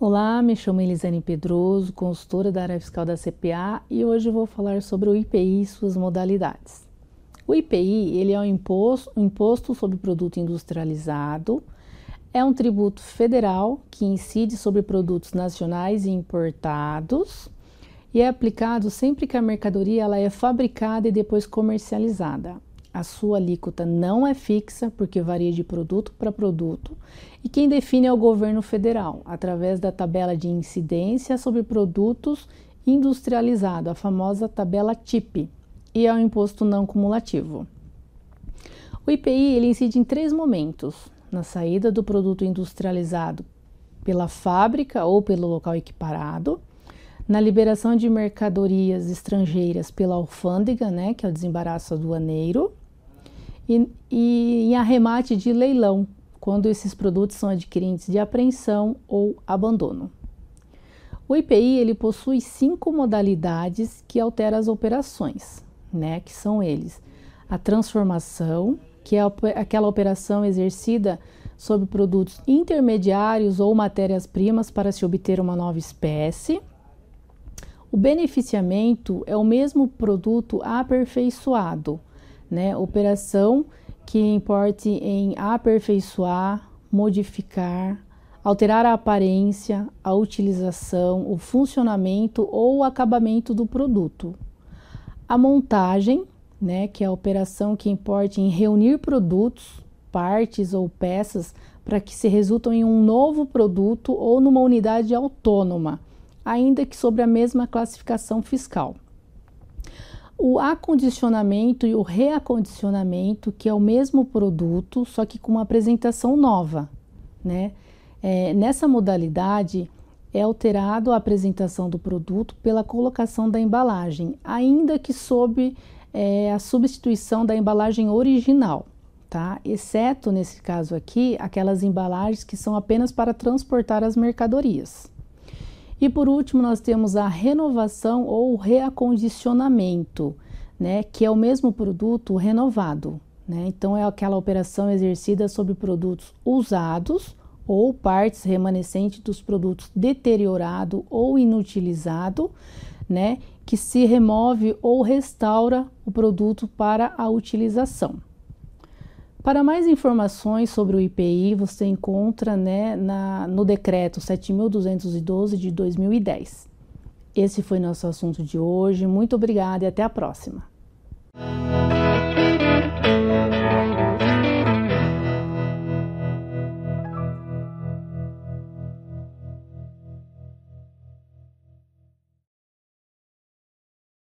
Olá, me chamo Elisane Pedroso, consultora da área fiscal da CPA e hoje vou falar sobre o IPI e suas modalidades. O IPI ele é um imposto, um imposto sobre produto industrializado, é um tributo federal que incide sobre produtos nacionais e importados e é aplicado sempre que a mercadoria ela é fabricada e depois comercializada. A sua alíquota não é fixa, porque varia de produto para produto, e quem define é o governo federal, através da tabela de incidência sobre produtos industrializados, a famosa tabela TIP, e é o imposto não cumulativo. O IPI ele incide em três momentos: na saída do produto industrializado pela fábrica ou pelo local equiparado, na liberação de mercadorias estrangeiras pela alfândega, né, que é o desembaraço aduaneiro, e, e em arremate de leilão, quando esses produtos são adquiridos de apreensão ou abandono. O IPI ele possui cinco modalidades que alteram as operações, né, que são eles: a transformação, que é aquela operação exercida sobre produtos intermediários ou matérias-primas para se obter uma nova espécie. O beneficiamento é o mesmo produto aperfeiçoado, né? Operação que importe em aperfeiçoar, modificar, alterar a aparência, a utilização, o funcionamento ou o acabamento do produto. A montagem, né, que é a operação que importe em reunir produtos, partes ou peças para que se resultam em um novo produto ou numa unidade autônoma, ainda que sobre a mesma classificação fiscal. O acondicionamento e o reacondicionamento, que é o mesmo produto, só que com uma apresentação nova, né? É, nessa modalidade é alterado a apresentação do produto pela colocação da embalagem, ainda que sob é, a substituição da embalagem original, tá? Exceto nesse caso aqui, aquelas embalagens que são apenas para transportar as mercadorias. E por último, nós temos a renovação ou reacondicionamento, né, que é o mesmo produto renovado. Né? Então, é aquela operação exercida sobre produtos usados ou partes remanescentes dos produtos deteriorado ou inutilizado, né, que se remove ou restaura o produto para a utilização. Para mais informações sobre o IPI, você encontra né, na, no decreto 7.212 de 2010. Esse foi nosso assunto de hoje. Muito obrigada e até a próxima.